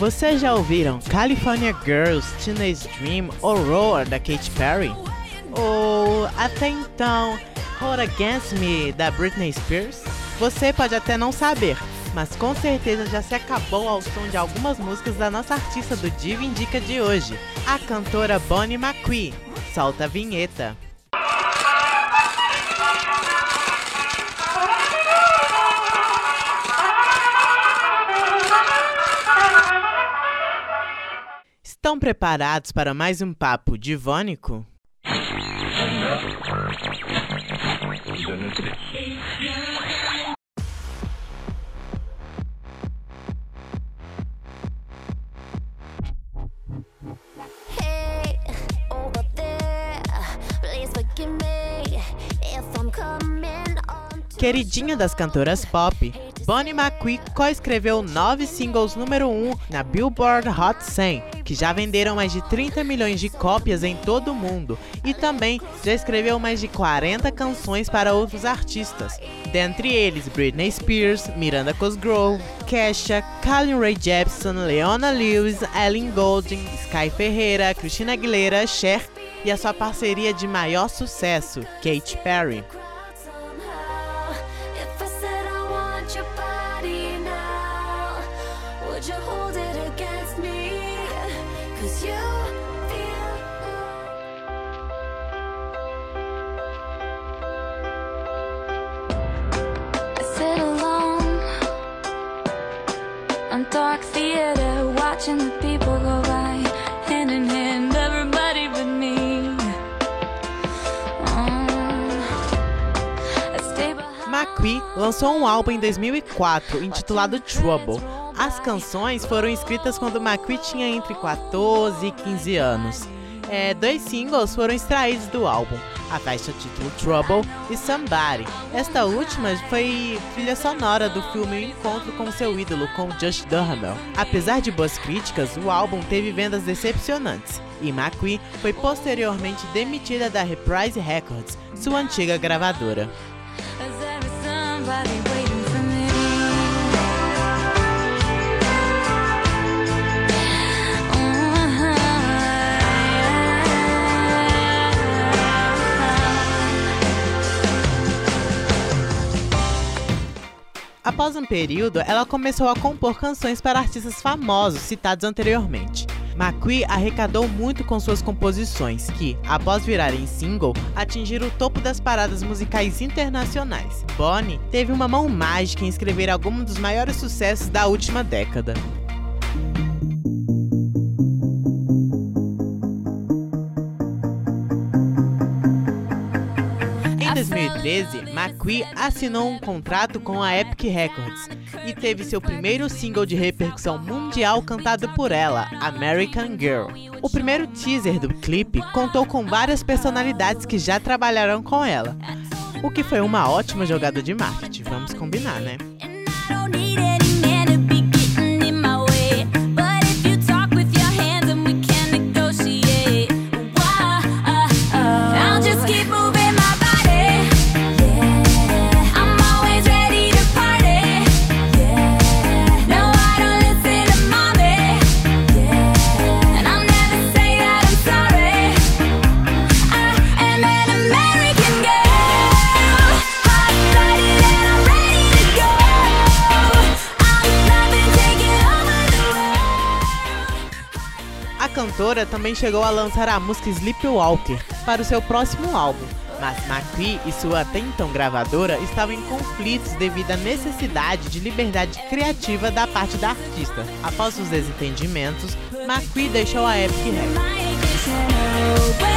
Vocês já ouviram California Girls, Teenage Dream ou Roar da Katy Perry? Ou até então Hold Against Me da Britney Spears? Você pode até não saber, mas com certeza já se acabou ao som de algumas músicas da nossa artista do Diva Indica de hoje, a cantora Bonnie McQueen. Solta a vinheta. Estão preparados para mais um papo divônico? Queridinha das cantoras pop, Bonnie McQueen co-escreveu nove singles número 1 um na Billboard Hot 100, que já venderam mais de 30 milhões de cópias em todo o mundo, e também já escreveu mais de 40 canções para outros artistas, dentre eles Britney Spears, Miranda Cosgrove, Kesha, Carly Rae Jepsen, Leona Lewis, Ellen Goulding, Sky Ferreira, Christina Aguilera, Cher e a sua parceria de maior sucesso, Katy Perry. Dark. McQueen lançou um álbum em 2004 intitulado Trouble. As canções foram escritas quando McQueen tinha entre 14 e 15 anos. É, dois singles foram extraídos do álbum, a faixa título Trouble e Somebody. Esta última foi trilha sonora do filme O Encontro com seu ídolo, com Josh Duhamel. Apesar de boas críticas, o álbum teve vendas decepcionantes e McQueen foi posteriormente demitida da Reprise Records, sua antiga gravadora. Após um período, ela começou a compor canções para artistas famosos citados anteriormente. McQueen arrecadou muito com suas composições, que, após virarem single, atingiram o topo das paradas musicais internacionais. Bonnie teve uma mão mágica em escrever alguns dos maiores sucessos da última década. Em 2013, McQueen assinou um contrato com a Epic Records e teve seu primeiro single de repercussão mundial cantado por ela, American Girl. O primeiro teaser do clipe contou com várias personalidades que já trabalharam com ela, o que foi uma ótima jogada de marketing, vamos combinar, né? Cantora também chegou a lançar a música Sleepwalker para o seu próximo álbum, mas McCree e sua até então gravadora estavam em conflitos devido à necessidade de liberdade criativa da parte da artista. Após os desentendimentos, McCree deixou a Epic Records.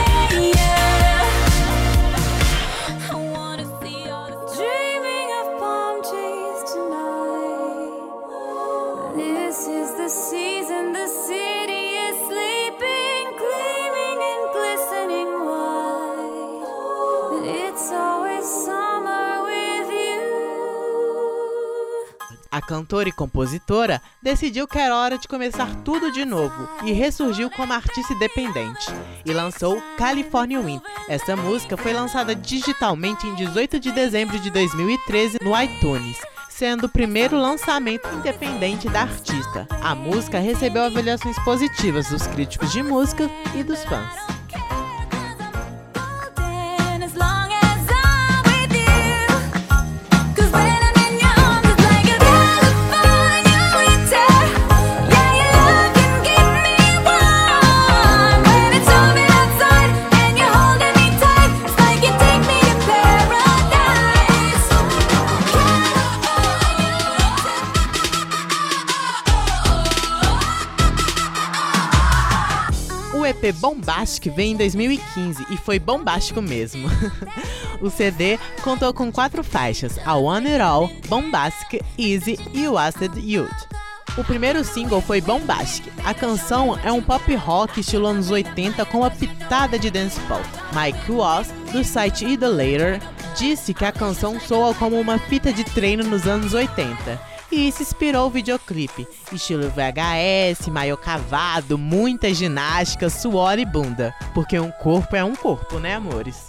Cantora e compositora decidiu que era hora de começar tudo de novo e ressurgiu como artista independente e lançou California Wind. Essa música foi lançada digitalmente em 18 de dezembro de 2013 no iTunes, sendo o primeiro lançamento independente da artista. A música recebeu avaliações positivas dos críticos de música e dos fãs. EP Bombastic veio em 2015 e foi bombástico mesmo. o CD contou com quatro faixas: A One It All, Bombastic, Easy e Wasted Youth. O primeiro single foi Bombastic. A canção é um pop rock estilo anos 80 com uma pitada de dancehall. Mike Ross, do site Idolator, disse que a canção soa como uma fita de treino nos anos 80 e isso inspirou o videoclipe. Estilo VHS, maior cavado, muita ginástica, suor e bunda. Porque um corpo é um corpo, né, amores?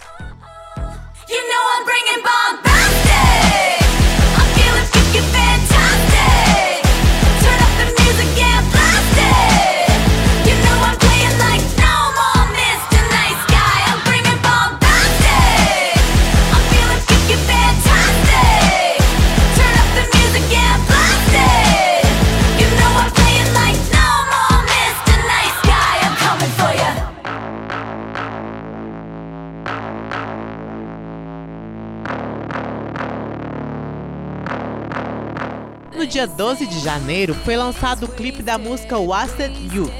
12 de janeiro foi lançado o clipe da música Wasted Youth.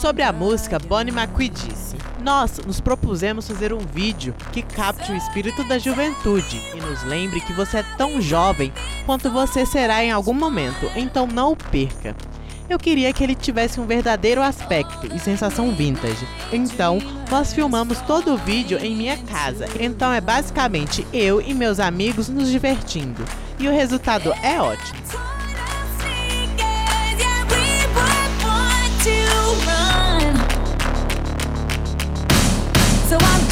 Sobre a música, Bonnie McQueen disse: Nós nos propusemos fazer um vídeo que capte o espírito da juventude e nos lembre que você é tão jovem quanto você será em algum momento, então não o perca. Eu queria que ele tivesse um verdadeiro aspecto e sensação vintage. Então, nós filmamos todo o vídeo em minha casa. Então é basicamente eu e meus amigos nos divertindo. E o resultado é ótimo. So I'm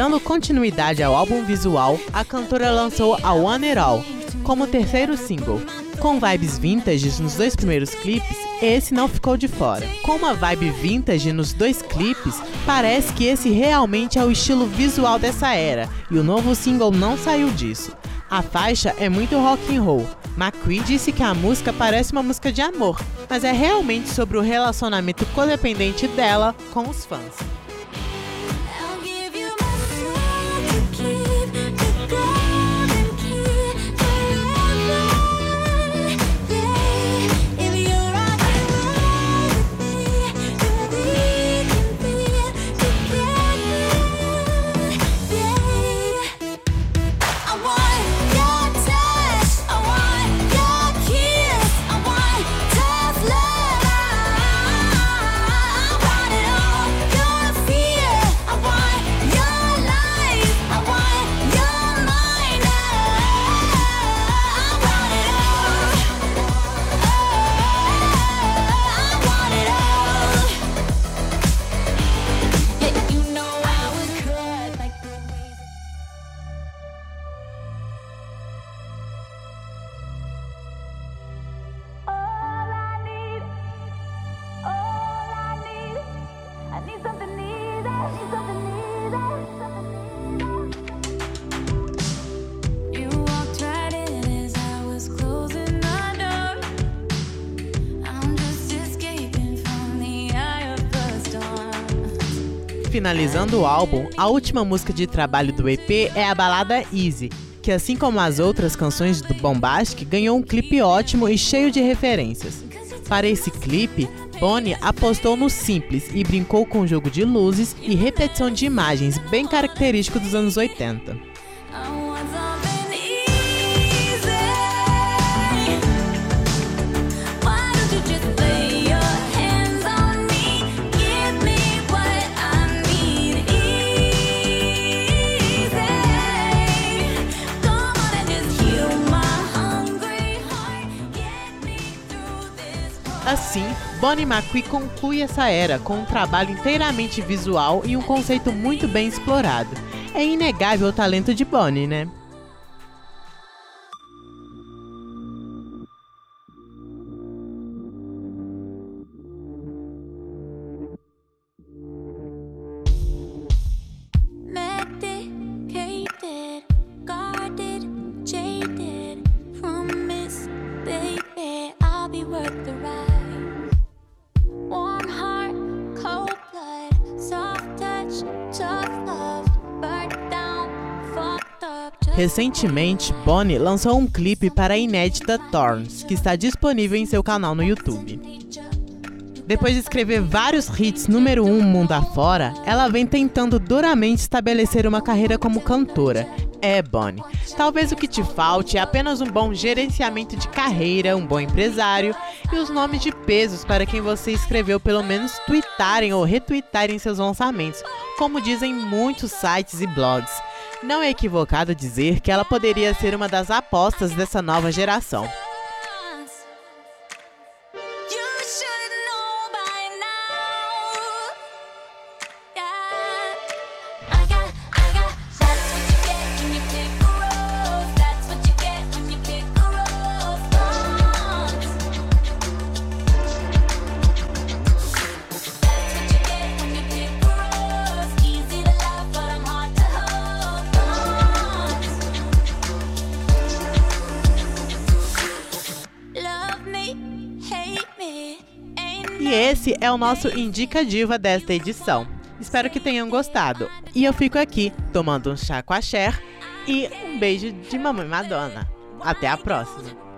Dando continuidade ao álbum visual, a cantora lançou a One It All como terceiro single. Com vibes vintage nos dois primeiros clipes, esse não ficou de fora. Com uma vibe vintage nos dois clipes, parece que esse realmente é o estilo visual dessa era, e o novo single não saiu disso. A faixa é muito rock and roll. McCree disse que a música parece uma música de amor, mas é realmente sobre o relacionamento codependente dela com os fãs. Finalizando o álbum, a última música de trabalho do EP é a balada Easy, que assim como as outras canções do Bombastic, ganhou um clipe ótimo e cheio de referências. Para esse clipe, Bonnie apostou no simples e brincou com o jogo de luzes e repetição de imagens, bem característico dos anos 80. Assim, Bonnie McQueen conclui essa era com um trabalho inteiramente visual e um conceito muito bem explorado. É inegável o talento de Bonnie, né? Recentemente, Bonnie lançou um clipe para a inédita Thorns, que está disponível em seu canal no YouTube. Depois de escrever vários hits número 1 um mundo afora, ela vem tentando duramente estabelecer uma carreira como cantora. É, Bonnie, talvez o que te falte é apenas um bom gerenciamento de carreira, um bom empresário e os nomes de pesos para quem você escreveu pelo menos tweetarem ou retweetarem seus lançamentos, como dizem muitos sites e blogs. Não é equivocado dizer que ela poderia ser uma das apostas dessa nova geração. Esse é o nosso Indica Diva desta edição. Espero que tenham gostado. E eu fico aqui tomando um chá com a Cher e um beijo de mamãe Madonna. Até a próxima!